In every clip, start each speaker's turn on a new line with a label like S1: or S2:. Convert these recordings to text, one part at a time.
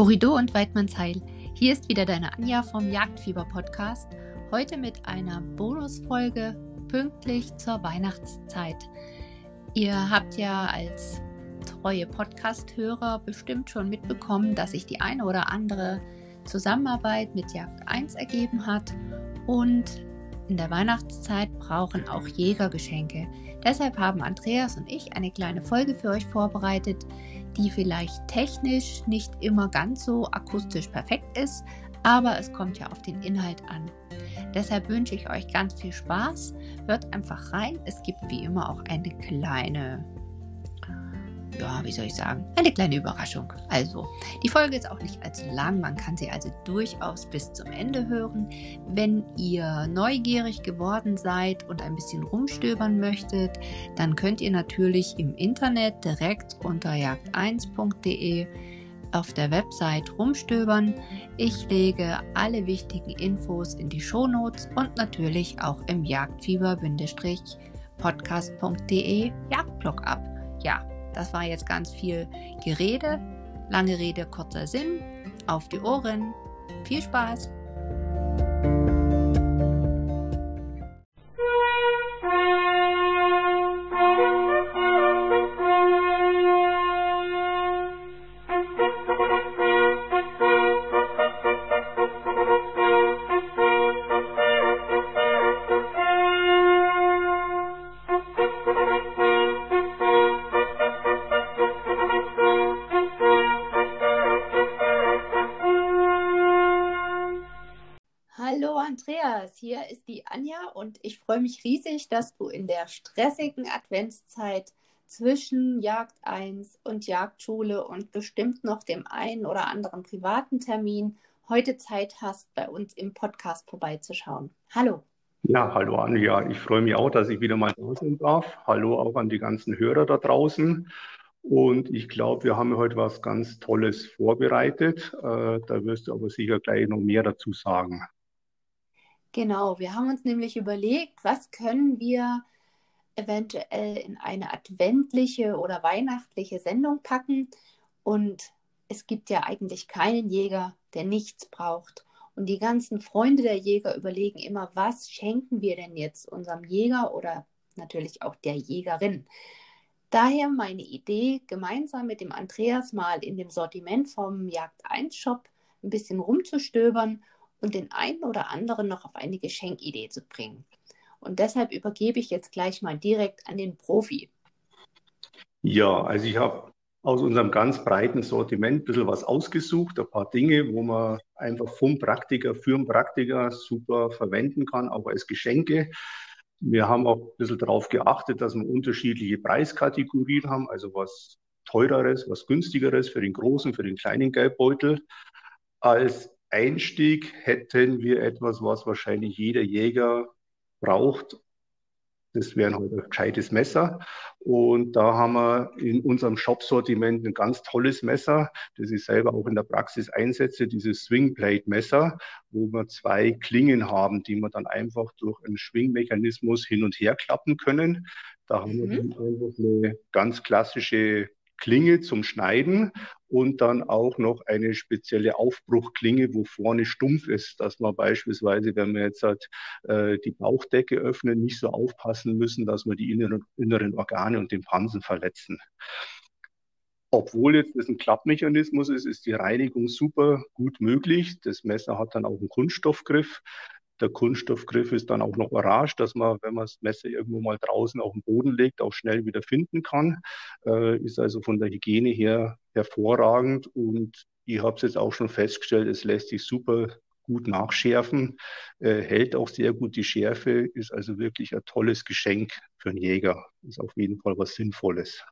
S1: Horridor und Weidmannsheil. Hier ist wieder deine Anja vom Jagdfieber Podcast. Heute mit einer Bonusfolge pünktlich zur Weihnachtszeit. Ihr habt ja als treue Podcast-Hörer bestimmt schon mitbekommen, dass sich die eine oder andere Zusammenarbeit mit Jagd 1 ergeben hat und in der Weihnachtszeit brauchen auch Jäger Geschenke. Deshalb haben Andreas und ich eine kleine Folge für euch vorbereitet, die vielleicht technisch nicht immer ganz so akustisch perfekt ist, aber es kommt ja auf den Inhalt an. Deshalb wünsche ich euch ganz viel Spaß. Hört einfach rein. Es gibt wie immer auch eine kleine ja, wie soll ich sagen, eine kleine Überraschung. Also, die Folge ist auch nicht allzu lang, man kann sie also durchaus bis zum Ende hören. Wenn ihr neugierig geworden seid und ein bisschen rumstöbern möchtet, dann könnt ihr natürlich im Internet direkt unter jagd1.de auf der Website rumstöbern. Ich lege alle wichtigen Infos in die Shownotes und natürlich auch im Jagdfieber-podcast.de Jagdblog ab. Ja, das war jetzt ganz viel Gerede. Lange Rede, kurzer Sinn. Auf die Ohren. Viel Spaß! Hier ist die Anja und ich freue mich riesig, dass du in der stressigen Adventszeit zwischen Jagd 1 und Jagdschule und bestimmt noch dem einen oder anderen privaten Termin heute Zeit hast, bei uns im Podcast vorbeizuschauen. Hallo.
S2: Ja, hallo Anja. Ich freue mich auch, dass ich wieder mal da sein darf. Hallo auch an die ganzen Hörer da draußen. Und ich glaube, wir haben heute was ganz Tolles vorbereitet. Äh, da wirst du aber sicher gleich noch mehr dazu sagen.
S1: Genau, wir haben uns nämlich überlegt, was können wir eventuell in eine adventliche oder weihnachtliche Sendung packen. Und es gibt ja eigentlich keinen Jäger, der nichts braucht. Und die ganzen Freunde der Jäger überlegen immer, was schenken wir denn jetzt unserem Jäger oder natürlich auch der Jägerin. Daher meine Idee, gemeinsam mit dem Andreas mal in dem Sortiment vom Jagd 1 Shop ein bisschen rumzustöbern und den einen oder anderen noch auf eine Geschenkidee zu bringen. Und deshalb übergebe ich jetzt gleich mal direkt an den Profi.
S2: Ja, also ich habe aus unserem ganz breiten Sortiment ein bisschen was ausgesucht, ein paar Dinge, wo man einfach vom Praktiker für den Praktiker super verwenden kann, auch als Geschenke. Wir haben auch ein bisschen darauf geachtet, dass wir unterschiedliche Preiskategorien haben, also was teureres, was günstigeres für den großen, für den kleinen Geldbeutel. Als Einstieg hätten wir etwas, was wahrscheinlich jeder Jäger braucht. Das wäre halt ein gescheites Messer. Und da haben wir in unserem Shop-Sortiment ein ganz tolles Messer, das ich selber auch in der Praxis einsetze, dieses Swingblade-Messer, wo wir zwei Klingen haben, die wir dann einfach durch einen Schwingmechanismus hin und her klappen können. Da haben mhm. wir einfach eine ganz klassische Klinge zum Schneiden und dann auch noch eine spezielle Aufbruchklinge, wo vorne stumpf ist, dass man beispielsweise, wenn wir jetzt halt, äh, die Bauchdecke öffnen, nicht so aufpassen müssen, dass wir die inneren, inneren Organe und den Pansen verletzen. Obwohl jetzt das ein Klappmechanismus ist, ist die Reinigung super gut möglich. Das Messer hat dann auch einen Kunststoffgriff. Der Kunststoffgriff ist dann auch noch orange, dass man, wenn man das Messer irgendwo mal draußen auf den Boden legt, auch schnell wieder finden kann. Äh, ist also von der Hygiene her hervorragend und ich habe es jetzt auch schon festgestellt, es lässt sich super gut nachschärfen, äh, hält auch sehr gut die Schärfe, ist also wirklich ein tolles Geschenk für einen Jäger. Ist auf jeden Fall was Sinnvolles.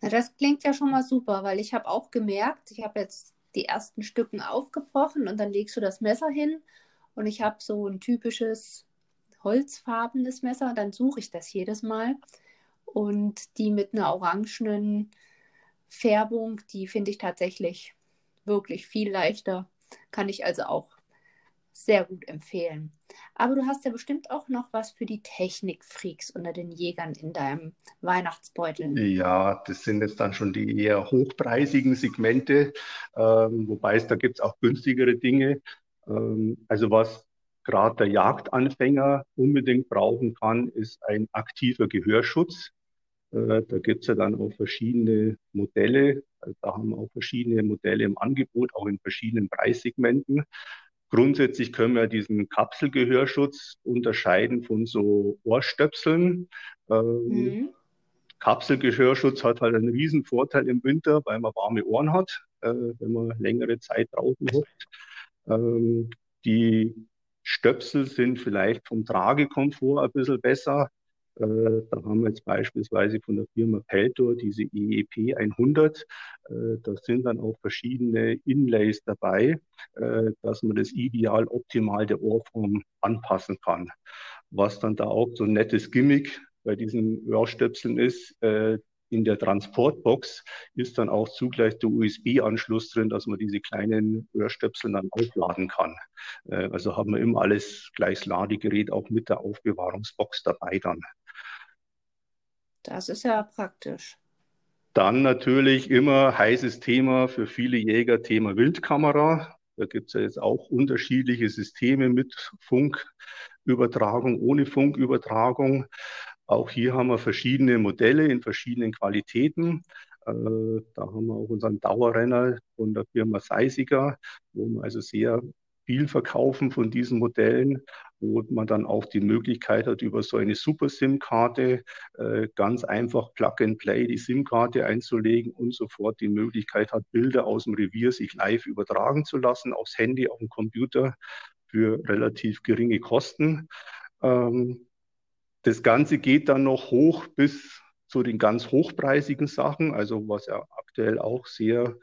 S1: Na, das klingt ja schon mal super, weil ich habe auch gemerkt, ich habe jetzt die ersten Stücken aufgebrochen und dann legst du das Messer hin und ich habe so ein typisches holzfarbenes Messer, dann suche ich das jedes Mal. Und die mit einer orangenen Färbung, die finde ich tatsächlich wirklich viel leichter. Kann ich also auch sehr gut empfehlen. Aber du hast ja bestimmt auch noch was für die Technikfreaks unter den Jägern in deinem Weihnachtsbeutel.
S2: Ja, das sind jetzt dann schon die eher hochpreisigen Segmente, ähm, wobei es da gibt es auch günstigere Dinge. Ähm, also was gerade der Jagdanfänger unbedingt brauchen kann, ist ein aktiver Gehörschutz. Äh, da gibt es ja dann auch verschiedene Modelle. Also da haben wir auch verschiedene Modelle im Angebot, auch in verschiedenen Preissegmenten. Grundsätzlich können wir diesen Kapselgehörschutz unterscheiden von so Ohrstöpseln. Ähm, mhm. Kapselgehörschutz hat halt einen riesen Vorteil im Winter, weil man warme Ohren hat, äh, wenn man längere Zeit draußen hockt. Ähm, die Stöpsel sind vielleicht vom Tragekomfort ein bisschen besser. Äh, da haben wir jetzt beispielsweise von der Firma Peltor diese EEP 100. Äh, da sind dann auch verschiedene Inlays dabei, äh, dass man das ideal optimal der Ohrform anpassen kann. Was dann da auch so ein nettes Gimmick bei diesen Ohrstöpseln ist, in der Transportbox ist dann auch zugleich der USB-Anschluss drin, dass man diese kleinen Ohrstöpsel dann aufladen kann. Also haben wir immer alles gleich das Ladegerät auch mit der Aufbewahrungsbox dabei dann.
S1: Das ist ja praktisch.
S2: Dann natürlich immer heißes Thema für viele Jäger, Thema Wildkamera. Da gibt es ja jetzt auch unterschiedliche Systeme mit Funkübertragung, ohne Funkübertragung. Auch hier haben wir verschiedene Modelle in verschiedenen Qualitäten. Äh, da haben wir auch unseren Dauerrenner von der Firma Seisiger, wo wir also sehr viel verkaufen von diesen Modellen wo man dann auch die Möglichkeit hat, über so eine Super-SIM-Karte äh, ganz einfach Plug-and-Play die SIM-Karte einzulegen und sofort die Möglichkeit hat, Bilder aus dem Revier sich live übertragen zu lassen, aufs Handy, auf dem Computer für relativ geringe Kosten. Ähm, das Ganze geht dann noch hoch bis zu den ganz hochpreisigen Sachen, also was ja aktuell auch sehr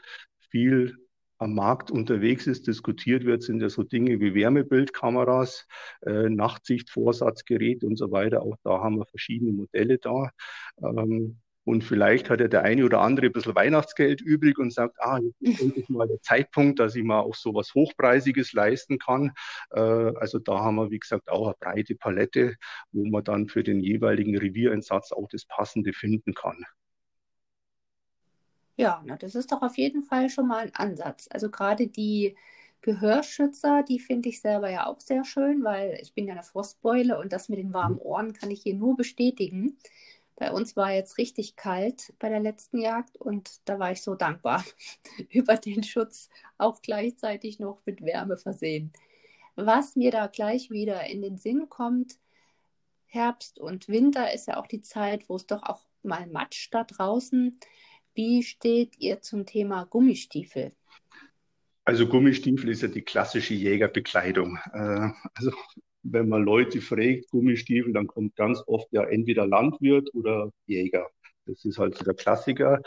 S2: viel am Markt unterwegs ist, diskutiert wird, sind ja so Dinge wie Wärmebildkameras, äh, Nachtsichtvorsatzgerät und so weiter. Auch da haben wir verschiedene Modelle da. Ähm, und vielleicht hat ja der eine oder andere ein bisschen Weihnachtsgeld übrig und sagt, ah, jetzt ist endlich mal der Zeitpunkt, dass ich mal auch so was Hochpreisiges leisten kann. Äh, also da haben wir, wie gesagt, auch eine breite Palette, wo man dann für den jeweiligen Reviereinsatz auch das Passende finden kann.
S1: Ja, na, das ist doch auf jeden Fall schon mal ein Ansatz. Also gerade die Gehörschützer, die finde ich selber ja auch sehr schön, weil ich bin ja eine Frostbeule und das mit den warmen Ohren kann ich hier nur bestätigen. Bei uns war jetzt richtig kalt bei der letzten Jagd und da war ich so dankbar über den Schutz, auch gleichzeitig noch mit Wärme versehen. Was mir da gleich wieder in den Sinn kommt, Herbst und Winter ist ja auch die Zeit, wo es doch auch mal Matsch da draußen. Wie steht ihr zum Thema Gummistiefel?
S2: Also Gummistiefel ist ja die klassische Jägerbekleidung. Äh, also wenn man Leute fragt, Gummistiefel, dann kommt ganz oft ja entweder Landwirt oder Jäger. Das ist halt so der Klassiker.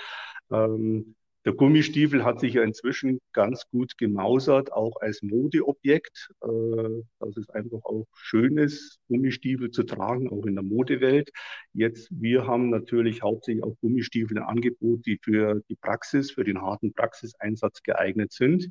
S2: Ähm, der Gummistiefel hat sich ja inzwischen ganz gut gemausert, auch als Modeobjekt, äh, dass es einfach auch schön ist, Gummistiefel zu tragen, auch in der Modewelt. Jetzt, wir haben natürlich hauptsächlich auch Gummistiefel im Angebot, die für die Praxis, für den harten Praxiseinsatz geeignet sind.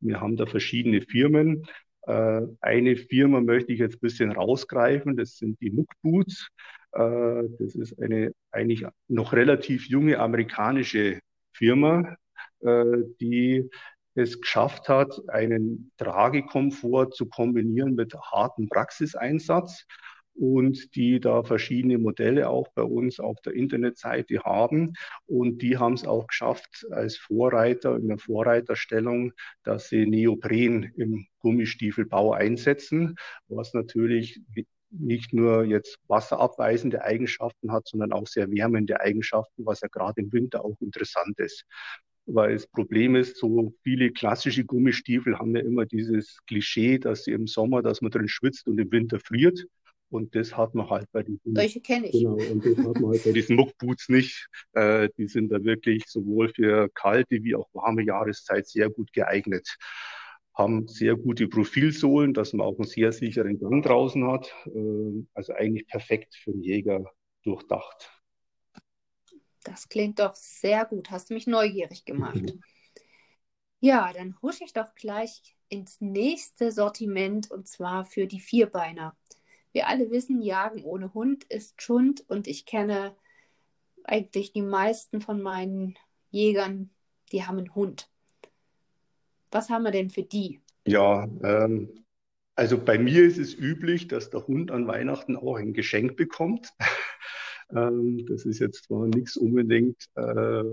S2: Wir haben da verschiedene Firmen. Äh, eine Firma möchte ich jetzt ein bisschen rausgreifen, das sind die Muck Boots. Äh, das ist eine eigentlich noch relativ junge amerikanische Firma, äh, die es geschafft hat, einen Tragekomfort zu kombinieren mit hartem Praxiseinsatz und die da verschiedene Modelle auch bei uns auf der Internetseite haben. Und die haben es auch geschafft als Vorreiter in der Vorreiterstellung, dass sie Neopren im Gummistiefelbau einsetzen, was natürlich nicht nur jetzt wasserabweisende Eigenschaften hat, sondern auch sehr wärmende Eigenschaften, was ja gerade im Winter auch interessant ist. Weil das Problem ist, so viele klassische Gummistiefel haben ja immer dieses Klischee, dass sie im Sommer, dass man drin schwitzt und im Winter friert. Und das hat man halt bei diesen.
S1: Solche kenne ich.
S2: Genau, und das hat man halt bei diesen Muckboots nicht. Äh, die sind da wirklich sowohl für kalte wie auch warme Jahreszeit sehr gut geeignet haben sehr gute Profilsohlen, dass man auch einen sehr sicheren Gang draußen hat. Äh, also eigentlich perfekt für einen Jäger durchdacht.
S1: Das klingt doch sehr gut. Hast du mich neugierig gemacht. Mhm. Ja, dann husche ich doch gleich ins nächste Sortiment und zwar für die Vierbeiner. Wir alle wissen, Jagen ohne Hund ist Schund und ich kenne eigentlich die meisten von meinen Jägern, die haben einen Hund. Was haben wir denn für die?
S2: Ja, ähm, also bei mir ist es üblich, dass der Hund an Weihnachten auch ein Geschenk bekommt. ähm, das ist jetzt zwar nichts unbedingt, äh,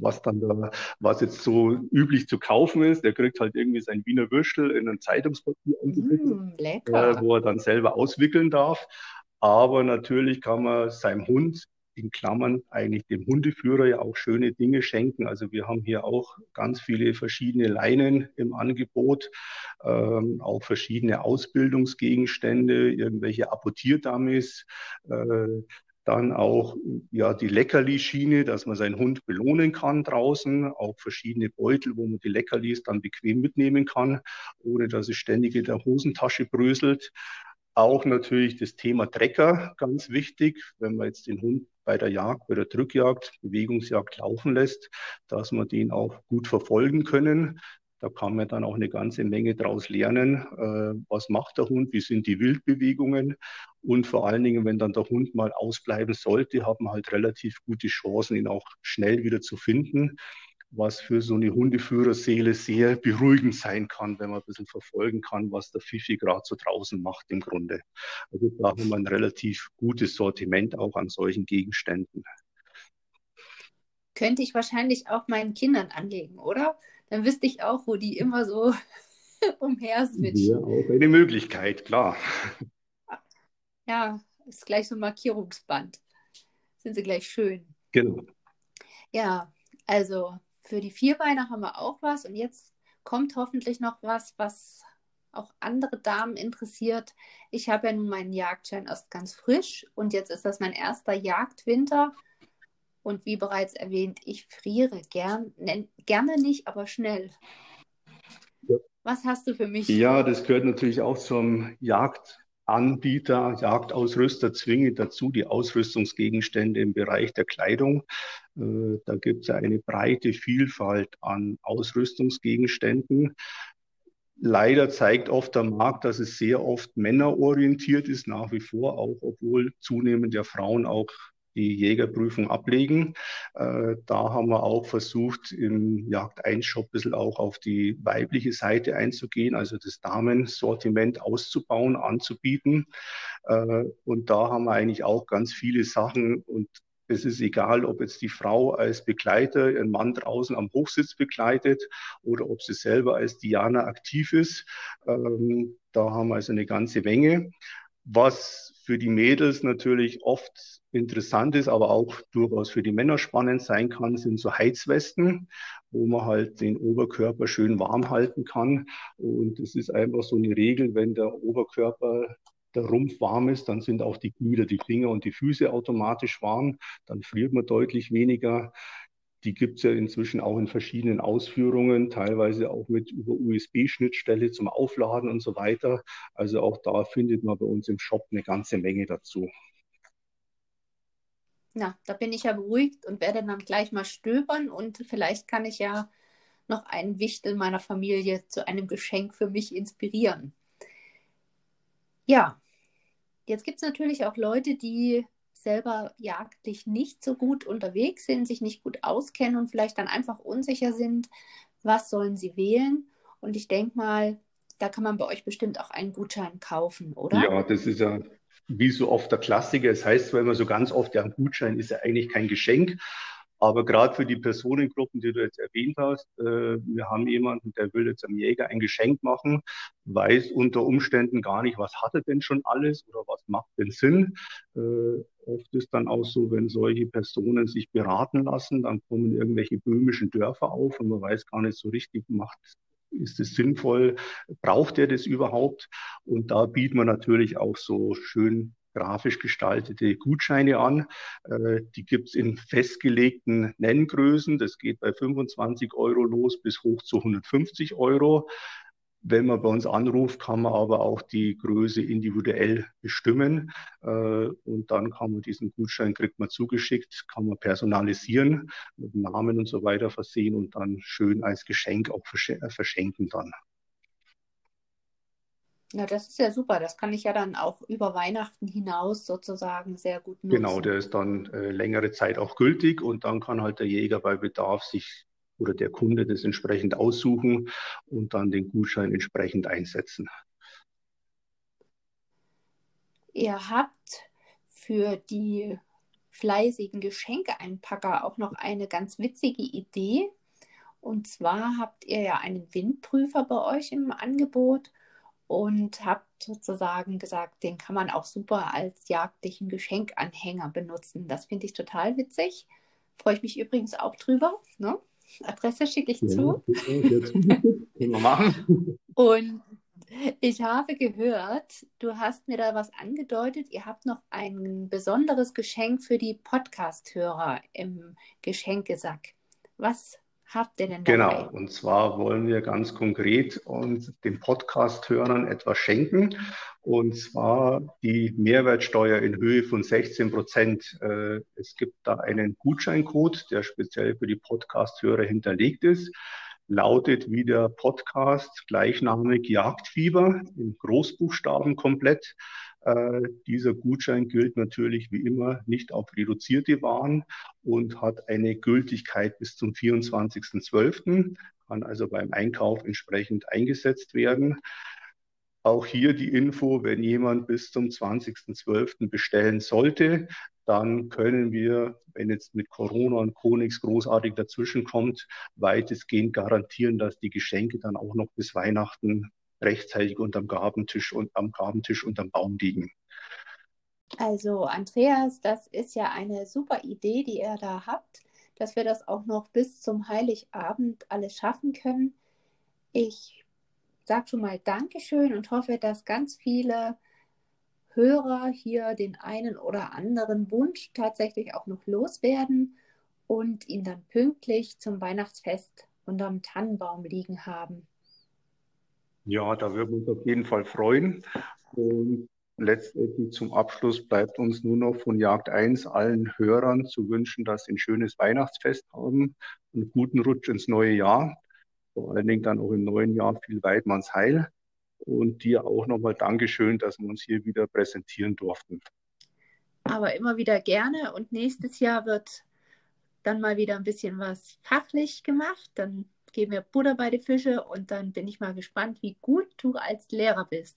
S2: was dann da, was jetzt so üblich zu kaufen ist. Der kriegt halt irgendwie sein Wiener Würstel in ein Zeitungspapier mm, äh, wo er dann selber auswickeln darf. Aber natürlich kann man seinem Hund in Klammern eigentlich dem Hundeführer ja auch schöne Dinge schenken. Also wir haben hier auch ganz viele verschiedene Leinen im Angebot, ähm, auch verschiedene Ausbildungsgegenstände, irgendwelche Apportierdummies, äh, dann auch ja die Leckerli-Schiene, dass man seinen Hund belohnen kann draußen. Auch verschiedene Beutel, wo man die Leckerlis dann bequem mitnehmen kann, ohne dass es ständig in der Hosentasche bröselt. Auch natürlich das Thema Trecker, ganz wichtig, wenn man jetzt den Hund bei der Jagd, bei der Drückjagd, Bewegungsjagd laufen lässt, dass man den auch gut verfolgen können. Da kann man dann auch eine ganze Menge daraus lernen. Äh, was macht der Hund? Wie sind die Wildbewegungen? Und vor allen Dingen, wenn dann der Hund mal ausbleiben sollte, hat man halt relativ gute Chancen, ihn auch schnell wieder zu finden was für so eine Hundeführerseele sehr beruhigend sein kann, wenn man ein bisschen verfolgen kann, was der Fifi gerade so draußen macht im Grunde. Also da haben wir ein relativ gutes Sortiment auch an solchen Gegenständen.
S1: Könnte ich wahrscheinlich auch meinen Kindern anlegen, oder? Dann wüsste ich auch, wo die immer so umher switchen.
S2: Ja, auch eine Möglichkeit, klar.
S1: Ja, ist gleich so ein Markierungsband. Sind sie gleich schön.
S2: Genau.
S1: Ja, also für die Vierbeiner haben wir auch was und jetzt kommt hoffentlich noch was, was auch andere Damen interessiert. Ich habe ja nun meinen Jagdschein erst ganz frisch und jetzt ist das mein erster Jagdwinter. Und wie bereits erwähnt, ich friere gern, ne, gerne nicht, aber schnell. Ja. Was hast du für mich?
S2: Ja, das gehört natürlich auch zum Jagd. Anbieter, Jagdausrüster zwingend dazu, die Ausrüstungsgegenstände im Bereich der Kleidung. Äh, da gibt es eine breite Vielfalt an Ausrüstungsgegenständen. Leider zeigt oft der Markt, dass es sehr oft männerorientiert ist, nach wie vor, auch obwohl zunehmend der Frauen auch die Jägerprüfung ablegen. Äh, da haben wir auch versucht, im Jagd 1 Shop ein bisschen auch auf die weibliche Seite einzugehen, also das Damensortiment auszubauen, anzubieten. Äh, und da haben wir eigentlich auch ganz viele Sachen und es ist egal, ob jetzt die Frau als Begleiter ihren Mann draußen am Hochsitz begleitet oder ob sie selber als Diana aktiv ist. Ähm, da haben wir also eine ganze Menge. Was für die Mädels natürlich oft interessant ist, aber auch durchaus für die Männer spannend sein kann, sind so Heizwesten, wo man halt den Oberkörper schön warm halten kann. Und es ist einfach so eine Regel, wenn der Oberkörper der Rumpf warm ist, dann sind auch die Glieder, die Finger und die Füße automatisch warm. Dann friert man deutlich weniger. Die gibt es ja inzwischen auch in verschiedenen Ausführungen, teilweise auch mit über USB-Schnittstelle zum Aufladen und so weiter. Also auch da findet man bei uns im Shop eine ganze Menge dazu.
S1: Na, da bin ich ja beruhigt und werde dann gleich mal stöbern und vielleicht kann ich ja noch einen Wichtel meiner Familie zu einem Geschenk für mich inspirieren. Ja, jetzt gibt es natürlich auch Leute, die selber jagdlich nicht so gut unterwegs sind, sich nicht gut auskennen und vielleicht dann einfach unsicher sind, was sollen sie wählen. Und ich denke mal, da kann man bei euch bestimmt auch einen Gutschein kaufen, oder?
S2: Ja, das ist ja wie so oft der Klassiker. Es heißt zwar immer so ganz oft, ja, ein Gutschein ist ja eigentlich kein Geschenk. Aber gerade für die Personengruppen, die du jetzt erwähnt hast, äh, wir haben jemanden, der will jetzt einem Jäger ein Geschenk machen, weiß unter Umständen gar nicht, was hat er denn schon alles oder was macht denn Sinn. Äh, oft ist dann auch so, wenn solche Personen sich beraten lassen, dann kommen irgendwelche böhmischen Dörfer auf und man weiß gar nicht so richtig, macht ist es sinnvoll? Braucht er das überhaupt? Und da bietet man natürlich auch so schön grafisch gestaltete Gutscheine an. Äh, die gibt es in festgelegten Nenngrößen. Das geht bei 25 Euro los bis hoch zu 150 Euro. Wenn man bei uns anruft, kann man aber auch die Größe individuell bestimmen. Äh, und dann kann man diesen Gutschein, kriegt man zugeschickt, kann man personalisieren, mit Namen und so weiter versehen und dann schön als Geschenk auch äh, verschenken dann.
S1: Ja, das ist ja super. Das kann ich ja dann auch über Weihnachten hinaus sozusagen sehr gut
S2: nutzen. Genau, der ist dann äh, längere Zeit auch gültig und dann kann halt der Jäger bei Bedarf sich oder der Kunde das entsprechend aussuchen und dann den Gutschein entsprechend einsetzen.
S1: Ihr habt für die fleißigen Geschenkeeinpacker auch noch eine ganz witzige Idee. Und zwar habt ihr ja einen Windprüfer bei euch im Angebot und habe sozusagen gesagt, den kann man auch super als jagdlichen Geschenkanhänger benutzen. Das finde ich total witzig. Freue ich mich übrigens auch drüber. Ne? Adresse schicke ich ja, zu. Und ich habe gehört, du hast mir da was angedeutet. Ihr habt noch ein besonderes Geschenk für die Podcast-Hörer im Geschenkesack. Was habt ihr denn
S2: dabei? Genau, und zwar wollen wir ganz konkret uns den Podcast-Hörern etwas schenken. Und zwar die Mehrwertsteuer in Höhe von 16 Prozent. Äh, es gibt da einen Gutscheincode, der speziell für die Podcast-Hörer hinterlegt ist. Lautet wie der Podcast gleichnamig Jagdfieber in Großbuchstaben komplett. Äh, dieser Gutschein gilt natürlich wie immer nicht auf reduzierte Waren und hat eine Gültigkeit bis zum 24.12., kann also beim Einkauf entsprechend eingesetzt werden. Auch hier die Info, wenn jemand bis zum 20.12. bestellen sollte, dann können wir, wenn jetzt mit Corona und Co. nichts großartig dazwischenkommt, weitestgehend garantieren, dass die Geschenke dann auch noch bis Weihnachten rechtzeitig unterm Gabentisch und am Gabentisch unterm Baum liegen.
S1: Also Andreas, das ist ja eine super Idee, die ihr da habt, dass wir das auch noch bis zum Heiligabend alles schaffen können. Ich sage schon mal Dankeschön und hoffe, dass ganz viele Hörer hier den einen oder anderen Wunsch tatsächlich auch noch loswerden und ihn dann pünktlich zum Weihnachtsfest unterm Tannenbaum liegen haben.
S2: Ja, da würden wir uns auf jeden Fall freuen. Und letztendlich zum Abschluss bleibt uns nur noch von Jagd 1 allen Hörern zu wünschen, dass sie ein schönes Weihnachtsfest haben, einen guten Rutsch ins neue Jahr, vor allen Dingen dann auch im neuen Jahr viel Weidmanns Heil. Und dir auch nochmal Dankeschön, dass wir uns hier wieder präsentieren durften.
S1: Aber immer wieder gerne. Und nächstes Jahr wird dann mal wieder ein bisschen was fachlich gemacht. Dann gebe mir Butter bei die Fische und dann bin ich mal gespannt, wie gut du als Lehrer bist.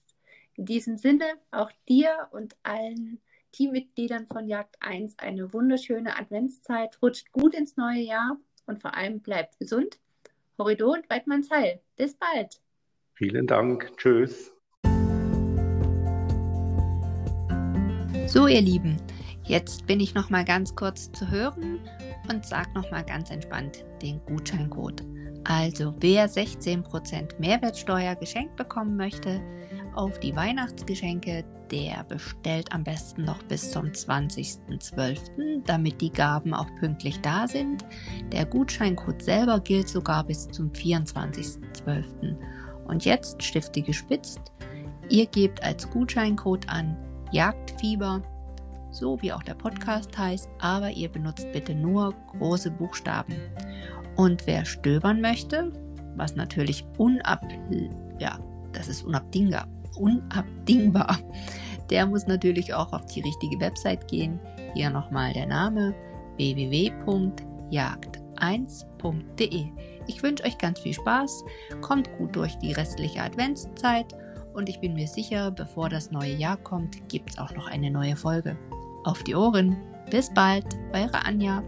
S1: In diesem Sinne auch dir und allen Teammitgliedern von Jagd 1 eine wunderschöne Adventszeit. Rutscht gut ins neue Jahr und vor allem bleibt gesund. Horrido und Weidmanns Heil. Bis bald.
S2: Vielen Dank. Tschüss.
S1: So, ihr Lieben, jetzt bin ich noch mal ganz kurz zu hören und sage noch mal ganz entspannt den Gutscheincode. Also wer 16% Mehrwertsteuer geschenkt bekommen möchte auf die Weihnachtsgeschenke, der bestellt am besten noch bis zum 20.12., damit die Gaben auch pünktlich da sind. Der Gutscheincode selber gilt sogar bis zum 24.12. Und jetzt Stifte gespitzt. Ihr gebt als Gutscheincode an Jagdfieber, so wie auch der Podcast heißt, aber ihr benutzt bitte nur große Buchstaben. Und wer stöbern möchte, was natürlich unab, ja, das ist unabdingbar, unabdingbar, der muss natürlich auch auf die richtige Website gehen. Hier nochmal der Name www.jagd1.de. Ich wünsche euch ganz viel Spaß, kommt gut durch die restliche Adventszeit und ich bin mir sicher, bevor das neue Jahr kommt, gibt es auch noch eine neue Folge. Auf die Ohren! Bis bald, eure Anja.